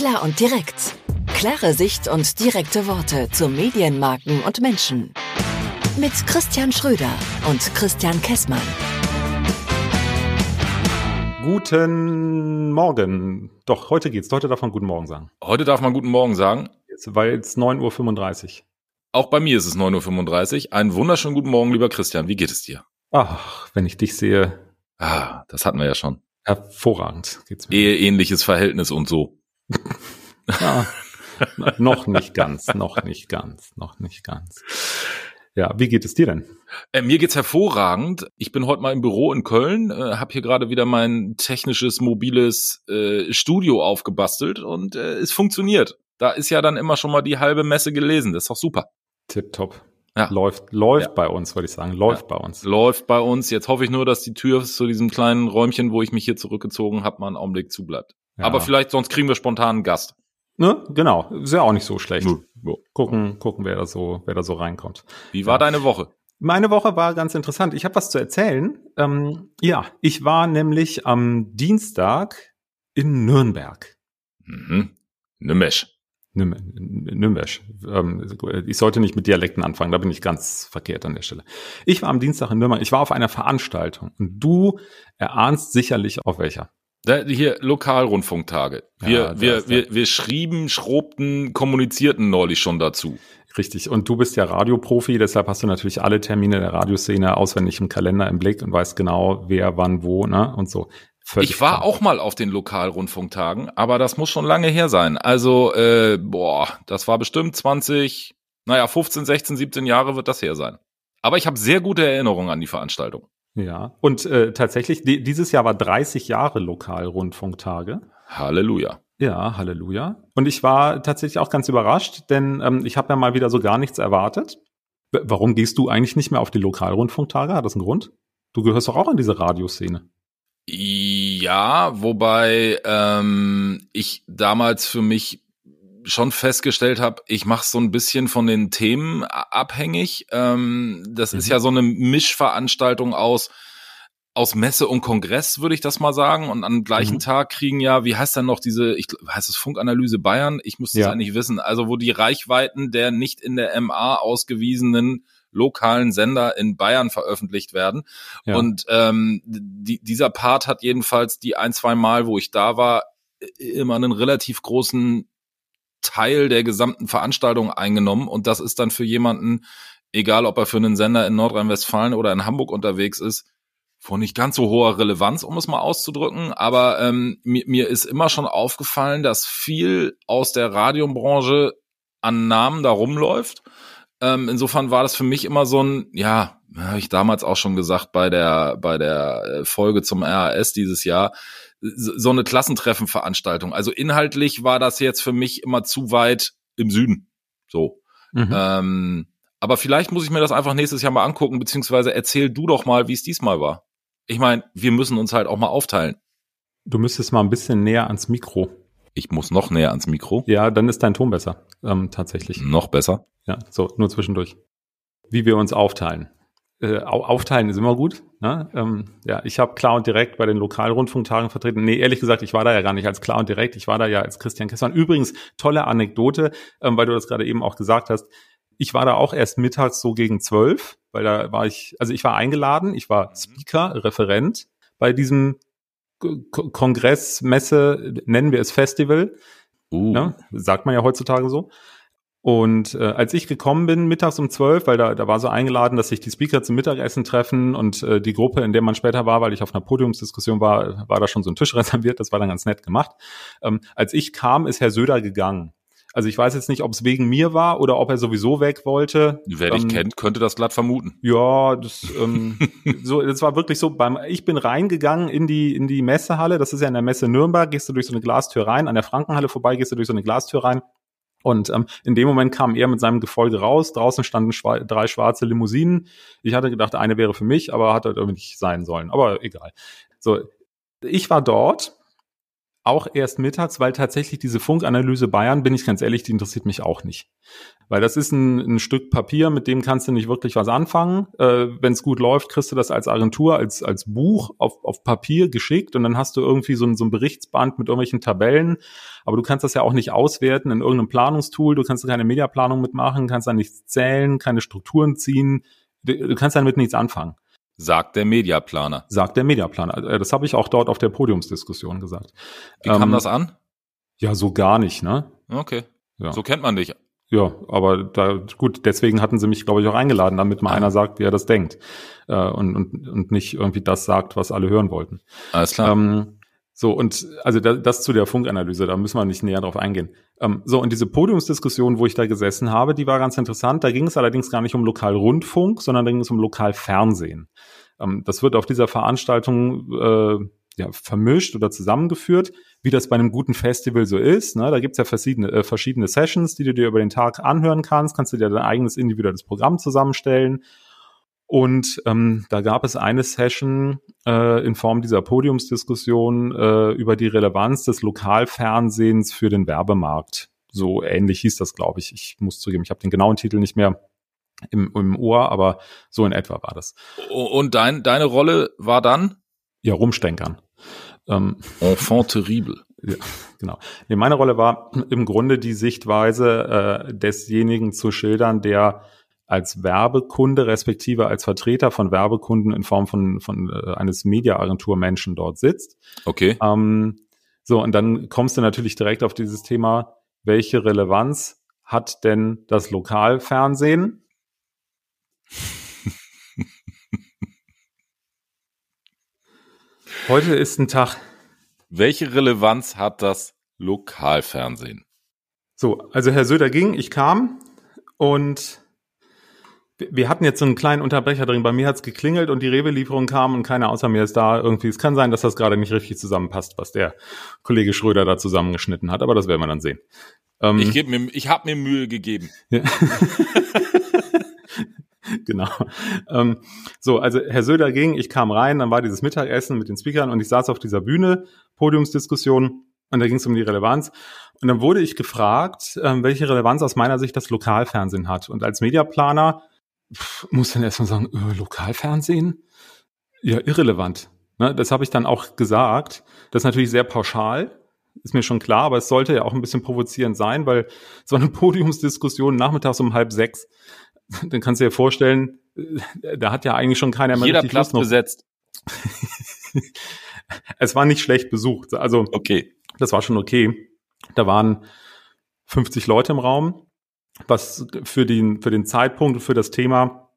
Klar und direkt. Klare Sicht und direkte Worte zu Medienmarken und Menschen. Mit Christian Schröder und Christian Kessmann. Guten Morgen. Doch, heute geht's. Heute darf man guten Morgen sagen. Heute darf man guten Morgen sagen. Jetzt, weil es 9.35 Uhr. Auch bei mir ist es 9.35 Uhr. Einen wunderschönen guten Morgen, lieber Christian. Wie geht es dir? Ach, wenn ich dich sehe. Ah, das hatten wir ja schon. Hervorragend geht's mir. Eheähnliches Verhältnis und so. Ja, noch nicht ganz, noch nicht ganz, noch nicht ganz. Ja, wie geht es dir denn? Äh, mir geht's hervorragend. Ich bin heute mal im Büro in Köln, äh, habe hier gerade wieder mein technisches mobiles äh, Studio aufgebastelt und äh, es funktioniert. Da ist ja dann immer schon mal die halbe Messe gelesen. Das ist doch super. Tipptopp. Ja. Läuft, läuft ja. bei uns, würde ich sagen. Läuft ja. bei uns. Läuft bei uns. Jetzt hoffe ich nur, dass die Tür zu diesem kleinen Räumchen, wo ich mich hier zurückgezogen habe, mal einen Augenblick zubleibt. Ja. Aber vielleicht, sonst kriegen wir spontan einen Gast. Ne? Genau. Ist ja auch nicht so schlecht. Ja. Gucken, gucken, wer da so, wer da so reinkommt. Wie war deine Woche? Meine Woche war ganz interessant. Ich habe was zu erzählen. Ähm, ja, ich war nämlich am Dienstag in Nürnberg. Mhm. Nürnberg. Nürnberg. Ähm, ich sollte nicht mit Dialekten anfangen, da bin ich ganz verkehrt an der Stelle. Ich war am Dienstag in Nürnberg, ich war auf einer Veranstaltung und du erahnst sicherlich auf welcher. Da, hier Lokalrundfunktage. Wir, ja, wir, wir, wir schrieben, schrobten, kommunizierten neulich schon dazu. Richtig. Und du bist ja Radioprofi, deshalb hast du natürlich alle Termine der Radioszene auswendig im Kalender im Blick und weißt genau, wer, wann, wo, ne? Und so. Völlig ich war klar. auch mal auf den Lokalrundfunktagen, aber das muss schon lange her sein. Also, äh, boah, das war bestimmt 20, naja, 15, 16, 17 Jahre wird das her sein. Aber ich habe sehr gute Erinnerungen an die Veranstaltung. Ja, und äh, tatsächlich, die, dieses Jahr war 30 Jahre Lokalrundfunktage. Halleluja. Ja, Halleluja. Und ich war tatsächlich auch ganz überrascht, denn ähm, ich habe ja mal wieder so gar nichts erwartet. W warum gehst du eigentlich nicht mehr auf die Lokalrundfunktage? Hat das einen Grund? Du gehörst doch auch an diese Radioszene. Ja, wobei ähm, ich damals für mich schon festgestellt habe, ich mache so ein bisschen von den Themen abhängig. Ähm, das mhm. ist ja so eine Mischveranstaltung aus aus Messe und Kongress, würde ich das mal sagen. Und am gleichen mhm. Tag kriegen ja, wie heißt dann noch diese, ich heißt es Funkanalyse Bayern? Ich muss das ja. eigentlich wissen. Also wo die Reichweiten der nicht in der MA ausgewiesenen lokalen Sender in Bayern veröffentlicht werden. Ja. Und ähm, die, dieser Part hat jedenfalls die ein, zwei Mal, wo ich da war, immer einen relativ großen Teil der gesamten Veranstaltung eingenommen. Und das ist dann für jemanden, egal ob er für einen Sender in Nordrhein-Westfalen oder in Hamburg unterwegs ist, von nicht ganz so hoher Relevanz, um es mal auszudrücken. Aber ähm, mir, mir ist immer schon aufgefallen, dass viel aus der Radiobranche an Namen da rumläuft. Ähm, insofern war das für mich immer so ein, ja, habe ich damals auch schon gesagt bei der bei der äh, Folge zum RAS dieses Jahr, so eine Klassentreffenveranstaltung. Also inhaltlich war das jetzt für mich immer zu weit im Süden. So. Mhm. Ähm, aber vielleicht muss ich mir das einfach nächstes Jahr mal angucken, beziehungsweise erzähl du doch mal, wie es diesmal war. Ich meine, wir müssen uns halt auch mal aufteilen. Du müsstest mal ein bisschen näher ans Mikro. Ich muss noch näher ans Mikro. Ja, dann ist dein Ton besser, ähm, tatsächlich. Noch besser. Ja, so, nur zwischendurch. Wie wir uns aufteilen. Äh, aufteilen ist immer gut. Ne? Ähm, ja, ich habe klar und direkt bei den Lokalrundfunktagen vertreten. Nee, ehrlich gesagt, ich war da ja gar nicht als klar und direkt. Ich war da ja als Christian Kessmann. Übrigens, tolle Anekdote, ähm, weil du das gerade eben auch gesagt hast. Ich war da auch erst mittags so gegen zwölf, weil da war ich, also ich war eingeladen, ich war Speaker, Referent bei diesem Kongress, Messe, nennen wir es Festival. Uh. Ne? Sagt man ja heutzutage so. Und äh, als ich gekommen bin, mittags um zwölf, weil da, da war so eingeladen, dass sich die Speaker zum Mittagessen treffen und äh, die Gruppe, in der man später war, weil ich auf einer Podiumsdiskussion war, war da schon so ein Tisch reserviert, das war dann ganz nett gemacht. Ähm, als ich kam, ist Herr Söder gegangen. Also ich weiß jetzt nicht, ob es wegen mir war oder ob er sowieso weg wollte. Wer dich ähm, kennt, könnte das glatt vermuten. Ja, das, ähm, so, das war wirklich so. Beim, ich bin reingegangen in die in die Messehalle. Das ist ja in der Messe Nürnberg. Gehst du durch so eine Glastür rein. An der Frankenhalle vorbei gehst du durch so eine Glastür rein. Und ähm, in dem Moment kam er mit seinem Gefolge raus. Draußen standen schwa drei schwarze Limousinen. Ich hatte gedacht, eine wäre für mich, aber hat halt irgendwie nicht sein sollen. Aber egal. So, ich war dort auch erst mittags, weil tatsächlich diese Funkanalyse Bayern, bin ich ganz ehrlich, die interessiert mich auch nicht. Weil das ist ein, ein Stück Papier, mit dem kannst du nicht wirklich was anfangen. Äh, Wenn es gut läuft, kriegst du das als Agentur, als, als Buch auf, auf Papier geschickt und dann hast du irgendwie so ein, so ein Berichtsband mit irgendwelchen Tabellen. Aber du kannst das ja auch nicht auswerten in irgendeinem Planungstool. Du kannst keine Mediaplanung mitmachen, kannst da nichts zählen, keine Strukturen ziehen. Du, du kannst damit nichts anfangen. Sagt der Mediaplaner. Sagt der Mediaplaner. Äh, Das habe ich auch dort auf der Podiumsdiskussion gesagt. Wie kam Ähm, das an? Ja, so gar nicht, ne? Okay. Ja. So kennt man dich. Ja, aber da, gut, deswegen hatten sie mich, glaube ich, auch eingeladen, damit mal Ah. einer sagt, wie er das denkt. Äh, und, und, und nicht irgendwie das sagt, was alle hören wollten. Alles klar. Ähm, so, und also das, das zu der Funkanalyse, da müssen wir nicht näher drauf eingehen. Ähm, so, und diese Podiumsdiskussion, wo ich da gesessen habe, die war ganz interessant. Da ging es allerdings gar nicht um Lokalrundfunk, sondern da ging es um Lokalfernsehen. Ähm, das wird auf dieser Veranstaltung äh, ja, vermischt oder zusammengeführt, wie das bei einem guten Festival so ist. Ne? Da gibt's ja verschiedene, äh, verschiedene Sessions, die du dir über den Tag anhören kannst. Kannst du dir dein eigenes individuelles Programm zusammenstellen. Und ähm, da gab es eine Session äh, in Form dieser Podiumsdiskussion äh, über die Relevanz des Lokalfernsehens für den Werbemarkt. So ähnlich hieß das, glaube ich. Ich muss zugeben, ich habe den genauen Titel nicht mehr im, im Ohr, aber so in etwa war das. Und dein, deine Rolle war dann? Ja, rumstänkern. Ähm, Enfant terrible. Ja, genau. Nee, meine Rolle war im Grunde die Sichtweise äh, desjenigen zu schildern, der als Werbekunde respektive als Vertreter von Werbekunden in Form von, von äh, eines Mediaagenturmenschen dort sitzt. Okay. Ähm, so, und dann kommst du natürlich direkt auf dieses Thema, welche Relevanz hat denn das Lokalfernsehen? Heute ist ein Tag, Welche Relevanz hat das Lokalfernsehen? So, also Herr Söder ging, ich kam und wir- hatten jetzt so einen kleinen Unterbrecher drin. Bei mir hat's geklingelt und die Rewe-Lieferung kam und keiner außer mir ist da. Irgendwie, es kann sein, dass das gerade nicht richtig zusammenpasst, was der Kollege Schröder da zusammengeschnitten hat, aber das werden wir dann sehen. Ähm, Ich gebe mir, ich habe mir Mühe gegeben. ja. genau. Ähm, so, also Herr Söder ging, ich kam rein, dann war dieses Mittagessen mit den Speakern und ich saß auf dieser Bühne, Podiumsdiskussion und da ging es um die Relevanz. Und dann wurde ich gefragt, ähm, welche Relevanz aus meiner Sicht das Lokalfernsehen hat. Und als Mediaplaner pff, muss dann erstmal sagen, äh, Lokalfernsehen? Ja, irrelevant. Ne, das habe ich dann auch gesagt. Das ist natürlich sehr pauschal, ist mir schon klar, aber es sollte ja auch ein bisschen provozierend sein, weil es war eine Podiumsdiskussion nachmittags um halb sechs. Dann kannst du dir vorstellen, äh, da hat ja eigentlich schon keiner mehr Jeder Platz besetzt. Es war nicht schlecht besucht. Also Okay. das war schon okay. Da waren 50 Leute im Raum, was für den, für den Zeitpunkt und für das Thema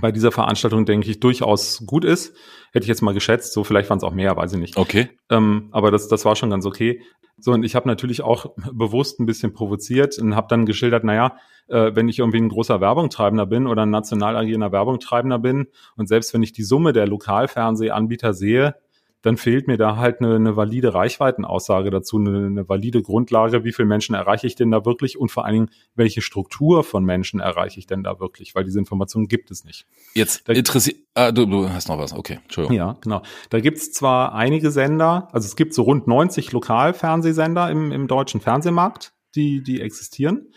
bei dieser Veranstaltung, denke ich, durchaus gut ist. Hätte ich jetzt mal geschätzt, so vielleicht waren es auch mehr, weiß ich nicht. Okay. Ähm, aber das, das war schon ganz okay. So, und ich habe natürlich auch bewusst ein bisschen provoziert und habe dann geschildert, naja, äh, wenn ich irgendwie ein großer Werbungtreibender bin oder ein national agierender Werbungtreibender bin und selbst wenn ich die Summe der Lokalfernsehanbieter sehe, dann fehlt mir da halt eine, eine valide Reichweitenaussage dazu, eine, eine valide Grundlage, wie viele Menschen erreiche ich denn da wirklich und vor allen Dingen, welche Struktur von Menschen erreiche ich denn da wirklich, weil diese Informationen gibt es nicht. Jetzt Da- interessiert. Ah, du, du hast noch was. Okay. Entschuldigung. Ja, genau. Da gibt's zwar einige Sender, also es gibt so rund 90 Lokalfernsehsender im, im deutschen Fernsehmarkt, die, die existieren.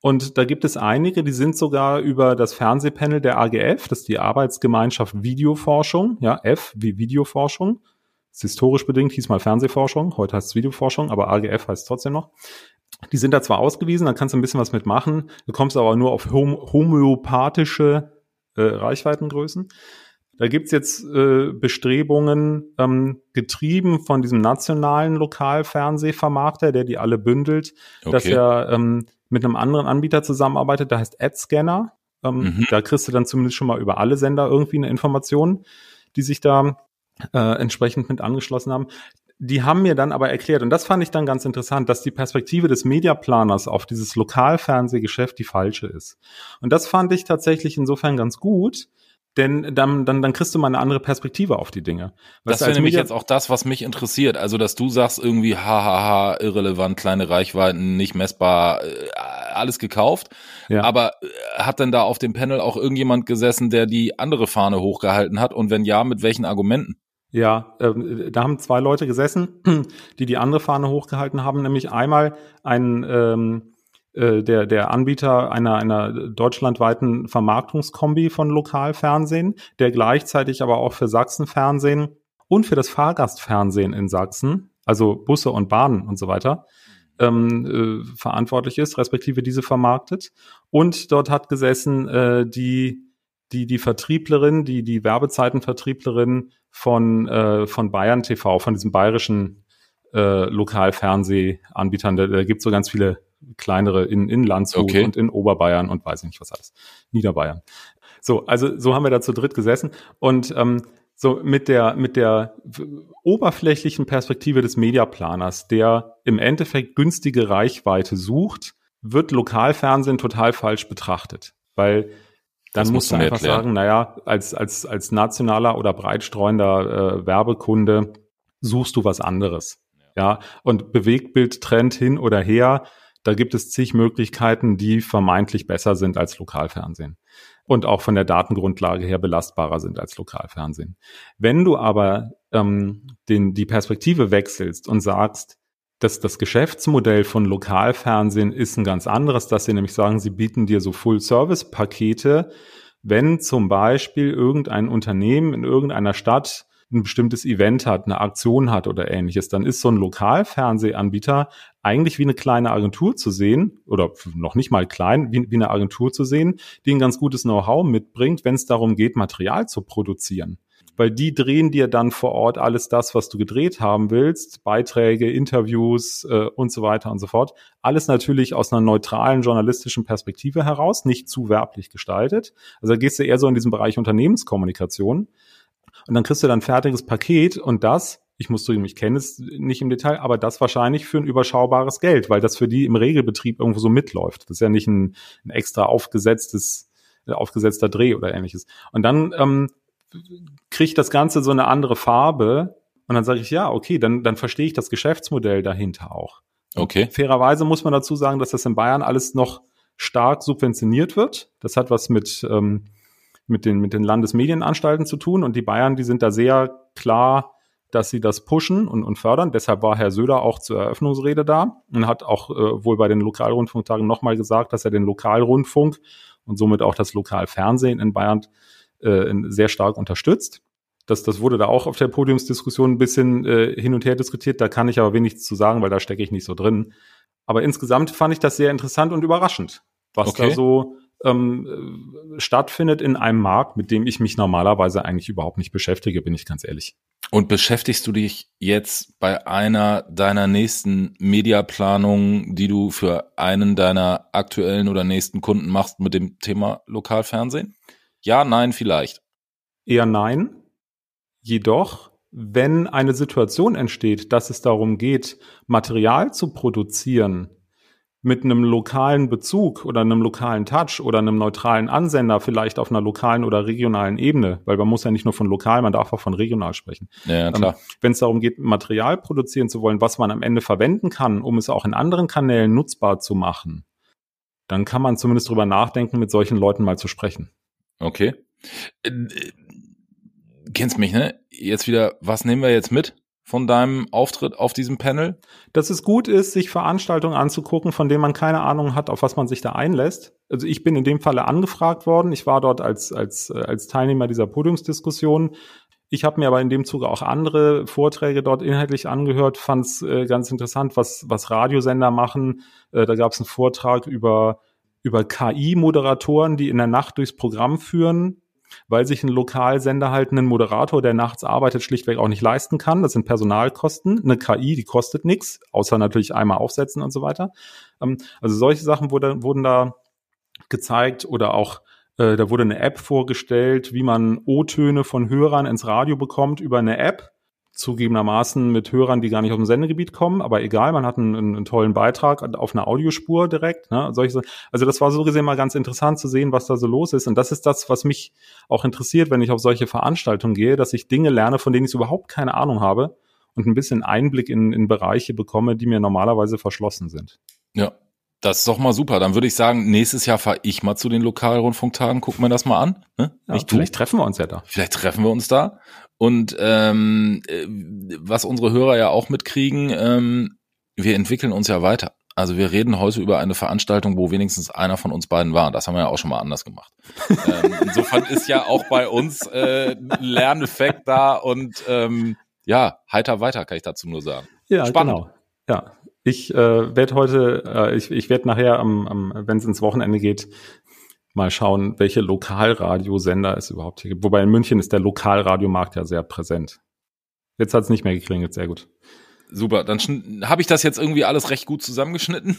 Und da gibt es einige, die sind sogar über das Fernsehpanel der AGF, das ist die Arbeitsgemeinschaft Videoforschung, ja, F wie Videoforschung. Ist historisch bedingt, hieß mal Fernsehforschung, heute heißt es Videoforschung, aber AGF heißt es trotzdem noch. Die sind da zwar ausgewiesen, da kannst du ein bisschen was mitmachen, du kommst aber nur auf hom homöopathische äh, Reichweitengrößen. Da gibt's jetzt äh, Bestrebungen, ähm, getrieben von diesem nationalen Lokalfernsehvermarkter, der die alle bündelt, dass Okay. er ähm, mit einem anderen Anbieter zusammenarbeitet, der heißt AdScanner. Ähm, Mhm. Da kriegst du dann zumindest schon mal über alle Sender irgendwie eine Information, die sich da äh, entsprechend mit angeschlossen haben. Die haben mir dann aber erklärt, und das fand ich dann ganz interessant, dass die Perspektive des Mediaplaners auf dieses Lokalfernsehgeschäft die falsche ist. Und das fand ich tatsächlich insofern ganz gut, denn dann, dann, dann kriegst du mal eine andere Perspektive auf die Dinge. Das du, wäre nämlich jetzt auch das, was mich interessiert. Also, dass du sagst irgendwie, hahaha, irrelevant, kleine Reichweiten, nicht messbar, äh, alles gekauft. Ja. Aber äh, hat denn da auf dem Panel auch irgendjemand gesessen, der die andere Fahne hochgehalten hat? Und wenn ja, mit welchen Argumenten? Ja, äh, da haben zwei Leute gesessen, die die andere Fahne hochgehalten haben, nämlich einmal ein ähm, äh, der, der Anbieter einer, einer deutschlandweiten Vermarktungskombi von Lokalfernsehen, der gleichzeitig aber auch für Sachsenfernsehen und für das Fahrgastfernsehen in Sachsen, also Busse und Bahnen und so weiter, ähm, äh, verantwortlich ist, respektive diese vermarktet. Und dort hat gesessen äh, die, die, die Vertrieblerin, die, die Werbezeitenvertrieblerin von, äh, von Bayern TV, von diesem bayerischen äh, Lokalfernsehanbietern. Da, da gibt so ganz viele kleinere in, in Landshut okay. und in Oberbayern und weiß ich nicht was alles. Niederbayern. So, also so haben wir da zu dritt gesessen und ähm, so mit der mit der oberflächlichen Perspektive des Mediaplaners, der im Endeffekt günstige Reichweite sucht, wird Lokalfernsehen total falsch betrachtet, weil dann das musst du einfach erklären. sagen, naja, als als als nationaler oder breitstreuender äh, Werbekunde suchst du was anderes. Ja, und Bewegtbild Trend hin oder her, da gibt es zig Möglichkeiten, die vermeintlich besser sind als Lokalfernsehen und auch von der Datengrundlage her belastbarer sind als Lokalfernsehen. Wenn du aber ähm, den, die Perspektive wechselst und sagst, dass das Geschäftsmodell von Lokalfernsehen ist ein ganz anderes, dass sie nämlich sagen, sie bieten dir so Full-Service-Pakete, wenn zum Beispiel irgendein Unternehmen in irgendeiner Stadt ein bestimmtes Event hat, eine Aktion hat oder ähnliches, dann ist so ein Lokalfernsehanbieter eigentlich wie eine kleine Agentur zu sehen oder noch nicht mal klein, wie, wie eine Agentur zu sehen, die ein ganz gutes Know-how mitbringt, wenn es darum geht, Material zu produzieren. Weil die drehen dir dann vor Ort alles das, was du gedreht haben willst, Beiträge, Interviews äh, und so weiter und so fort. Alles natürlich aus einer neutralen journalistischen Perspektive heraus, nicht zu werblich gestaltet. Also da gehst du eher so in diesem Bereich Unternehmenskommunikation. Und dann kriegst du dann fertiges Paket und das, ich muss zugeben, ich kenne es nicht im Detail, aber das wahrscheinlich für ein überschaubares Geld, weil das für die im Regelbetrieb irgendwo so mitläuft. Das ist ja nicht ein, ein extra aufgesetztes, äh, aufgesetzter Dreh oder ähnliches. Und dann ähm, kriegt das Ganze so eine andere Farbe und dann sage ich, ja, okay, dann, dann verstehe ich das Geschäftsmodell dahinter auch. Okay. fairerweise muss man dazu sagen, dass das in Bayern alles noch stark subventioniert wird. Das hat was mit ähm, mit den, mit den Landesmedienanstalten zu tun und die Bayern, die sind da sehr klar, dass sie das pushen und, und fördern. Deshalb war Herr Söder auch zur Eröffnungsrede da und hat auch äh, wohl bei den Lokalrundfunktagen nochmal gesagt, dass er den Lokalrundfunk und somit auch das Lokalfernsehen in Bayern äh, sehr stark unterstützt. Das, das wurde da auch auf der Podiumsdiskussion ein bisschen äh, hin und her diskutiert. Da kann ich aber wenig zu sagen, weil da stecke ich nicht so drin. Aber insgesamt fand ich das sehr interessant und überraschend, was okay. da so ähm, stattfindet in einem Markt, mit dem ich mich normalerweise eigentlich überhaupt nicht beschäftige, bin ich ganz ehrlich. Und beschäftigst du dich jetzt bei einer deiner nächsten Mediaplanungen, die du für einen deiner aktuellen oder nächsten Kunden machst, mit dem Thema Lokalfernsehen? Ja, nein, vielleicht. Eher nein. Jedoch, wenn eine Situation entsteht, dass es darum geht, Material zu produzieren, mit einem lokalen Bezug oder einem lokalen Touch oder einem neutralen Ansender vielleicht auf einer lokalen oder regionalen Ebene, weil man muss ja nicht nur von lokal, man darf auch von regional sprechen. Ja, klar. Ähm, Wenn es darum geht, Material produzieren zu wollen, was man am Ende verwenden kann, um es auch in anderen Kanälen nutzbar zu machen, dann kann man zumindest drüber nachdenken, mit solchen Leuten mal zu sprechen. Okay. Äh, kennst mich, ne? Jetzt wieder, was nehmen wir jetzt mit? Von deinem Auftritt auf diesem Panel? Dass es gut ist, sich Veranstaltungen anzugucken, von denen man keine Ahnung hat, auf was man sich da einlässt. Also ich bin in dem Falle angefragt worden. Ich war dort als, als, als Teilnehmer dieser Podiumsdiskussion. Ich habe mir aber in dem Zuge auch andere Vorträge dort inhaltlich angehört, fand es äh, ganz interessant, was, was Radiosender machen. Äh, da gab es einen Vortrag über, über KI-Moderatoren, die in der Nacht durchs Programm führen weil sich ein Lokalsender halt einen Moderator, der nachts arbeitet, schlichtweg auch nicht leisten kann. Das sind Personalkosten. Eine KI, die kostet nichts, außer natürlich einmal aufsetzen und so weiter. Ähm, also solche Sachen wurde, wurden da gezeigt oder auch äh, da wurde eine App vorgestellt, wie man O-Töne von Hörern ins Radio bekommt über eine App zugegebenermaßen mit Hörern, die gar nicht aus dem Sendegebiet kommen, aber egal, man hat einen, einen tollen Beitrag auf einer Audiospur direkt. Ne? Solche, also das war so gesehen mal ganz interessant zu sehen, was da so los ist. Und das ist das, was mich auch interessiert, wenn ich auf solche Veranstaltungen gehe, dass ich Dinge lerne, von denen ich überhaupt keine Ahnung habe und ein bisschen Einblick in, in Bereiche bekomme, die mir normalerweise verschlossen sind. Ja, Das ist doch mal super. Dann würde ich sagen, nächstes Jahr fahre ich mal zu den Lokalrundfunktagen, guck mir das mal an. Ne? Ja, vielleicht treffen wir uns ja da. Vielleicht treffen wir uns da. Und ähm, äh, was unsere Hörer ja auch mitkriegen, ähm, wir entwickeln uns ja weiter. Also wir reden heute über eine Veranstaltung, wo wenigstens einer von uns beiden war. Das haben wir ja auch schon mal anders gemacht. ähm, insofern ist ja auch bei uns äh, Lerneffekt da und ähm, ja, heiter weiter, kann ich dazu nur sagen. Ja, Spannend. genau. Ja, ich äh, werde heute, äh, ich, ich werde nachher, am, am, wenn es ins Wochenende geht, mal schauen, welche Lokalradiosender es überhaupt hier gibt. Wobei in München ist der Lokalradiomarkt ja sehr präsent. Jetzt hat es nicht mehr geklingelt, sehr gut. Super, dann habe ich das jetzt irgendwie alles recht gut zusammengeschnitten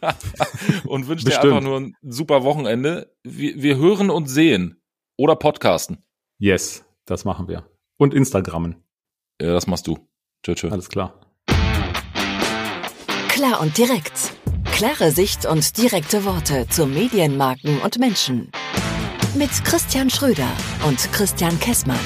und wünsche dir einfach nur ein super Wochenende. Wir, wir hören und sehen oder podcasten. Yes, das machen wir. Und Instagrammen. Ja, das machst du. Tschö, tschö. Alles klar. Klar und direkt. Klare Sicht und direkte Worte zu Medienmarken und Menschen. Mit Christian Schröder und Christian Kessmann.